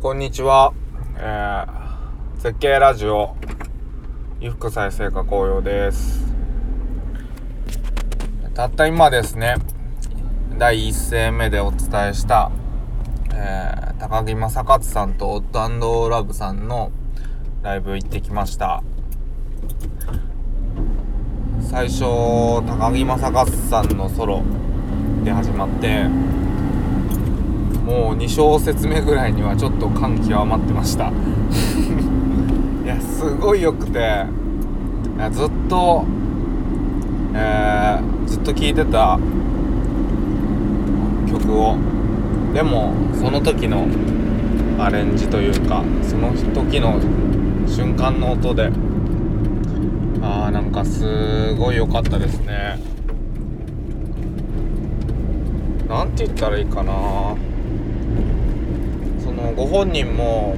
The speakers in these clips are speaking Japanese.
こんにちは。えー、絶景ラジオ、衣服再生化紅葉です。たった今ですね、第一声目でお伝えした、えー、高木正勝さんとオットラブさんのライブ行ってきました。最初、高木正勝さんのソロで始まって、もう2小節目ぐらいにはちょっと感極まってました。いやすごい良くて。ずっとえー、ずっと聴いてた曲を。でもその時のアレンジというかその時の瞬間の音でああなんかすごい良かったですね。なんて言ったらいいかな。ご本人も、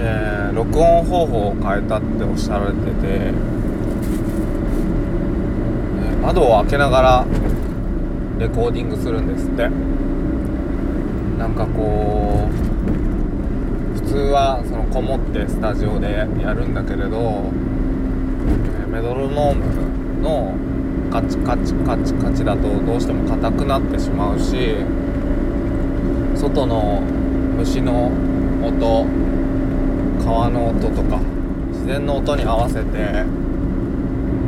えー、録音方法を変えたっておっしゃられてて、えー、窓を開けながらレコーディングするんですって。なんかこう普通はそのこもってスタジオでやるんだけれど、えー、メドロノームのカチカチカチカチだとどうしても硬くなってしまうし外の虫の音川の音とか自然の音に合わせて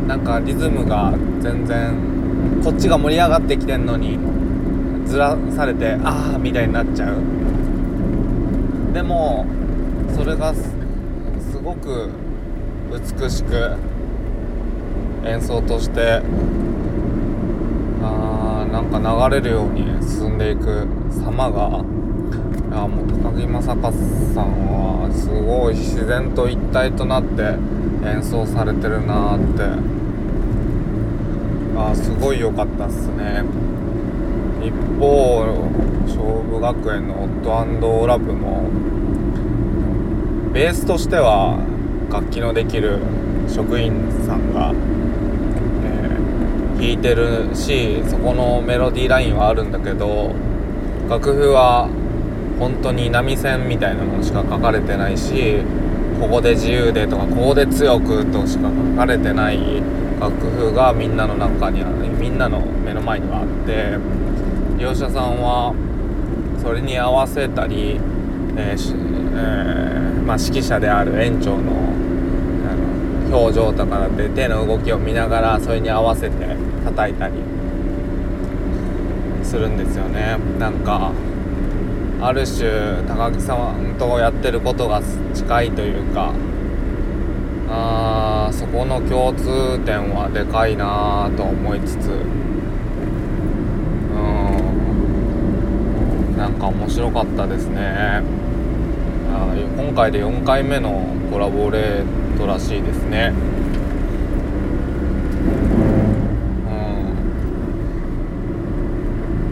なんかリズムが全然こっちが盛り上がってきてんのにずらされてああみたいになっちゃう。でもそれがすごく美しく演奏としてあーなんか流れるように進んでいく様がやもう高木正和さんはすごい自然と一体となって演奏されてるなって。あすごい良かったっすね。一方勝負学園のオットラブもベースとしては楽器のできる職員さんが、えー、弾いてるしそこのメロディーラインはあるんだけど楽譜は本当に波線みたいなのしか書かれてないしここで自由でとかここで強くとしか書かれてない楽譜がみんなの中にあるみんなの目の前にはあって業者さんはそれに合わせたり、えーえー、まあ、指揮者である園長の表情とかで手の動きを見ながらそれに合わせて叩いたりするんですよね。なんかある種高木さんとやってることが近いというかあそこの共通点はでかいなと思いつつうんなんか面白かったですね。あ今回で4回目のコラボレートらしいですね。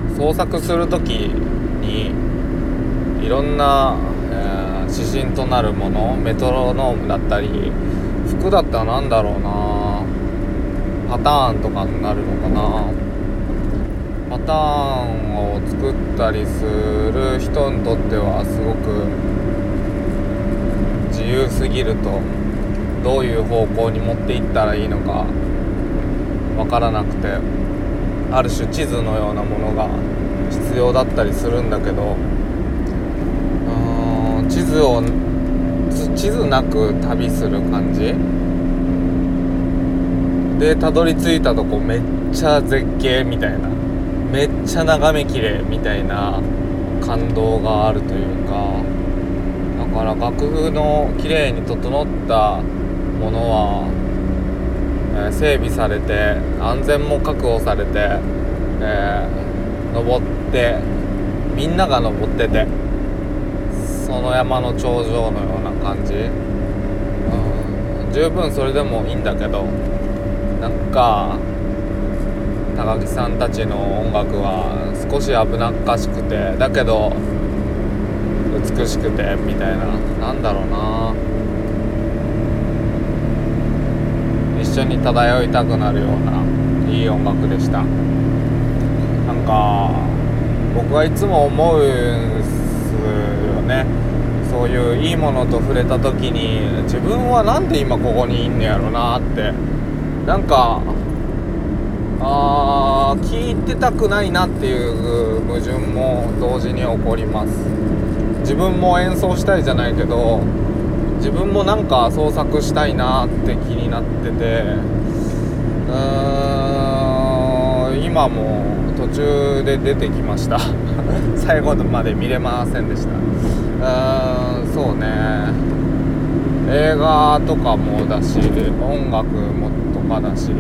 うん。創作する時にいろんな、えー、指針となるものメトロノームだったり服だったら何だろうなパターンとかになるのかな。パターンを作ったりする人にとってはすごく自由すぎるとどういう方向に持っていったらいいのかわからなくてある種地図のようなものが必要だったりするんだけど地図を地図なく旅する感じ？でたどり着いたとこめっちゃ絶景みたいなめっちゃ眺めきれいみたいな感動があるというかだから楽譜の綺麗に整ったものは、えー、整備されて安全も確保されて、えー、登ってみんなが登ってて。その山の頂上のような感じ、うん、十分それでもいいんだけどなんか高木さんたちの音楽は少し危なっかしくてだけど美しくてみたいな。なんだろうな。一緒に漂いたくなるようないい音楽でした。なんか僕はいつも思うんすね。そういういいものと触れた時に自分は何で今ここにいんねやろなって。なんかあー聞いてたくないなっていう矛盾も同時に起こります。自分も演奏したいじゃないけど自分もなんか創作したいなって気になっててうーん今も途中で出てきました。最後まで見れませんでした。うーんそうね。映画とかもだし音楽もとかだし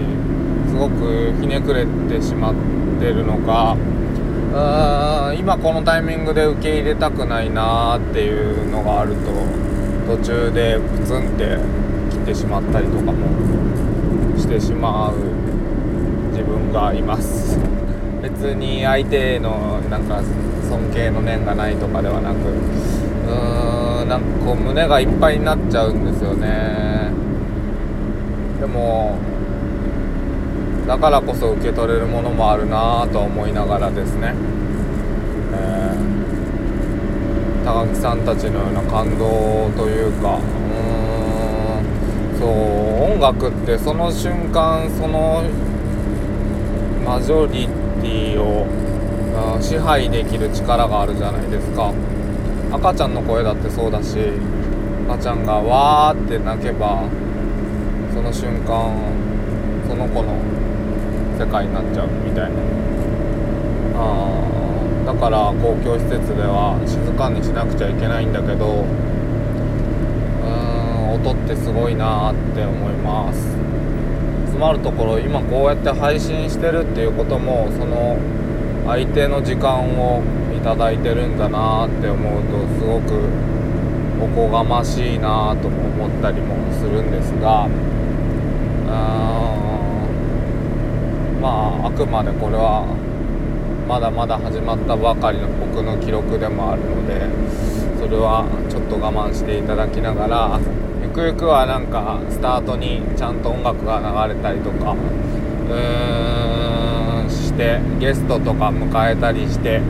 すごくひねくれてしまってるのかうーん今このタイミングで受け入れたくないなっていうのがあると途中でプツンって切ってしまったりとかもしてしまう自分がいます。別に相手のなんか尊敬の念がないとかではなくうーんなんかこう胸がいっぱいになっちゃうんですよね。でもだからこそ受け取れるものもあるなぁと思いながらですね、えー、高木さんたちのような感動というかうんそう音楽ってその瞬間そのマジョリティを支配できる力があるじゃないですか。赤ちゃんの声だってそうだし赤ちゃんがわーって泣けばその瞬間その子の世界になっちゃうみたいな。あだから公共施設では静かにしなくちゃいけないんだけどうーん音ってすごいなーって思います。まるところ今こうやって配信してるっていうこともその相手の時間をいただいてるんだなって思うとすごくおこがましいなとも思ったりもするんですがまああくまでこれはまだまだ始まったばかりの僕の記録でもあるのでそれはちょっと我慢していただきながらくゆくはなんかスタートにちゃんと音楽が流れたりとかうーんしてゲストとか迎えたりして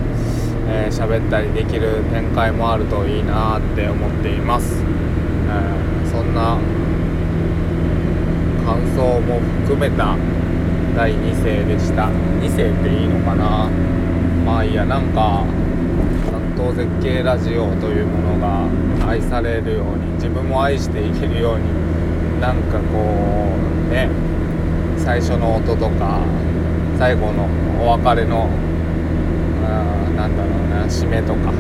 えー、喋ったりできる展開もあるといいなって思っています、えー、そんな感想も含めた第2世でした。2世っていいのかな？まあいいやなんか関東絶景ラジオというものが愛されるように自分も愛していけるようになんかこうね最初の音とか最後のお別れのなんだろうな締めとか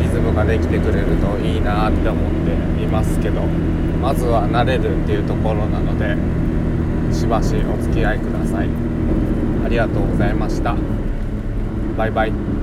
リズムができてくれるといいなって思っていますけどまずは慣れるっていうところなのでしばしお付き合いください。ありがとうございました。バイバイ。